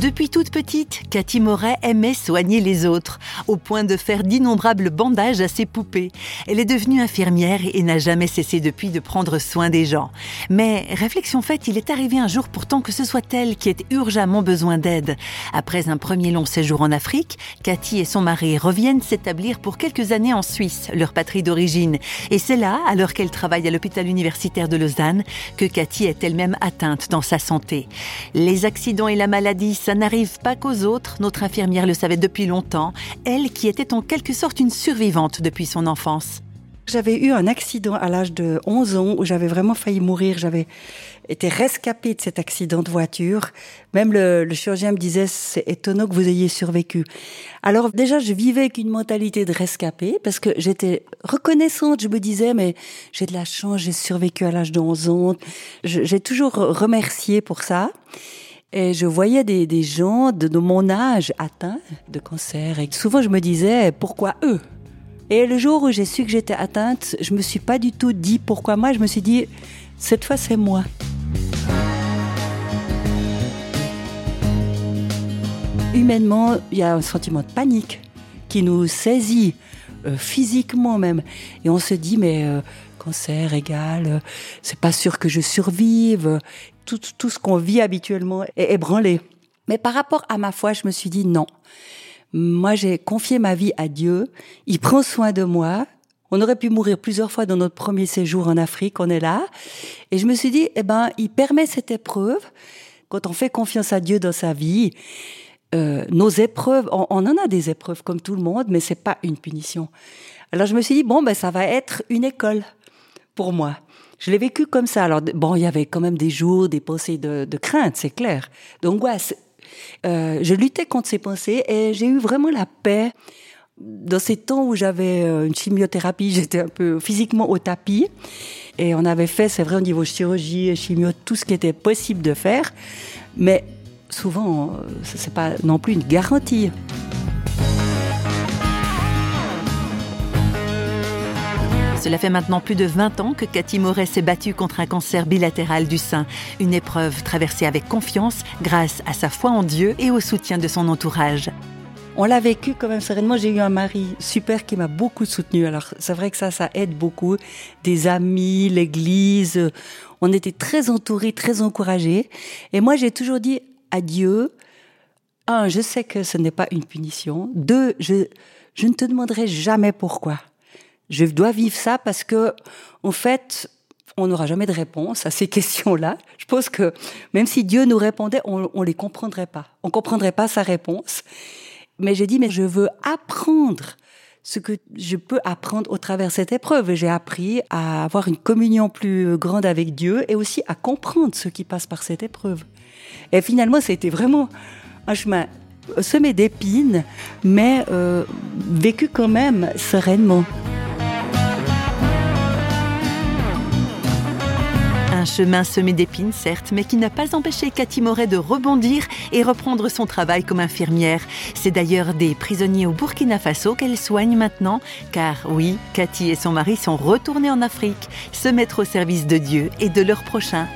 Depuis toute petite, Cathy Moret aimait soigner les autres, au point de faire d'innombrables bandages à ses poupées. Elle est devenue infirmière et n'a jamais cessé depuis de prendre soin des gens. Mais réflexion faite, il est arrivé un jour pourtant que ce soit elle qui ait urgemment besoin d'aide. Après un premier long séjour en Afrique, Cathy et son mari reviennent s'établir pour quelques années en Suisse, leur patrie d'origine. Et c'est là, alors qu'elle travaille à l'hôpital universitaire de Lausanne, que Cathy est elle-même atteinte dans sa santé. Les accidents et la maladie n'arrive pas qu'aux autres, notre infirmière le savait depuis longtemps, elle qui était en quelque sorte une survivante depuis son enfance. J'avais eu un accident à l'âge de 11 ans où j'avais vraiment failli mourir. J'avais été rescapée de cet accident de voiture. Même le, chirurgien me disait, c'est étonnant que vous ayez survécu. Alors déjà, je vivais avec une mentalité de rescapée parce que j'étais reconnaissante. Je me disais, mais j'ai de la chance, j'ai survécu à l'âge de 11 ans. J'ai toujours remercié pour ça. Et je voyais des, gens de, de, mon âge atteints de cancer. Et souvent, je me disais, pourquoi eux? Et le jour où j'ai su que j'étais atteinte, je me suis pas du tout dit pourquoi moi. Je me suis dit, cette fois, c'est moi. Humainement, il y a un sentiment de panique qui nous saisit, euh, physiquement même. Et on se dit, mais euh, cancer égal, euh, c'est pas sûr que je survive tout, tout ce qu'on vit habituellement est ébranlé. Mais par rapport à ma foi, je me suis dit non. Moi, j'ai confié ma vie à Dieu. Il prend soin de moi. On aurait pu mourir plusieurs fois dans notre premier séjour en Afrique. On est là. Et je me suis dit, eh ben, il permet cette épreuve. Quand on fait confiance à Dieu dans sa vie, euh, nos épreuves, on, en a des épreuves comme tout le monde, mais c'est pas une punition. Alors je me suis dit, bon, ben, ça va être une école pour moi. Je l'ai vécu comme ça. Alors, bon, il y avait quand même des jours, des pensées de, de crainte, c'est clair, d'angoisse. Euh, je luttais contre ces pensées et j'ai eu vraiment la paix. Dans ces temps où j'avais euh, une chimiothérapie, j'étais un peu physiquement au tapis. Et on avait fait, c'est vrai, au niveau chirurgie, chimio, tout ce qui était possible de faire. Mais souvent, euh, ce n'est pas non plus une garantie. Cela fait maintenant plus de 20 ans que Cathy Moret s'est battue contre un cancer bilatéral du sein. Une épreuve traversée avec confiance grâce à sa foi en Dieu et au soutien de son entourage. On l'a vécu quand même sereinement. J'ai eu un mari super qui m'a beaucoup soutenu. Alors c'est vrai que ça, ça aide beaucoup. Des amis, l'église. On était très entourés, très encouragés. Et moi, j'ai toujours dit Dieu, un, je sais que ce n'est pas une punition. Deux, je, je ne te demanderai jamais pourquoi. Je dois vivre ça parce que, en fait, on n'aura jamais de réponse à ces questions-là. Je pense que même si Dieu nous répondait, on, on les comprendrait pas. On comprendrait pas sa réponse. Mais j'ai dit, mais je veux apprendre ce que je peux apprendre au travers cette épreuve. J'ai appris à avoir une communion plus grande avec Dieu et aussi à comprendre ce qui passe par cette épreuve. Et finalement, c'était vraiment un chemin semé d'épines, mais euh, vécu quand même sereinement. Chemin semé d'épines, certes, mais qui n'a pas empêché Cathy Moret de rebondir et reprendre son travail comme infirmière. C'est d'ailleurs des prisonniers au Burkina Faso qu'elle soigne maintenant, car oui, Cathy et son mari sont retournés en Afrique, se mettre au service de Dieu et de leur prochain.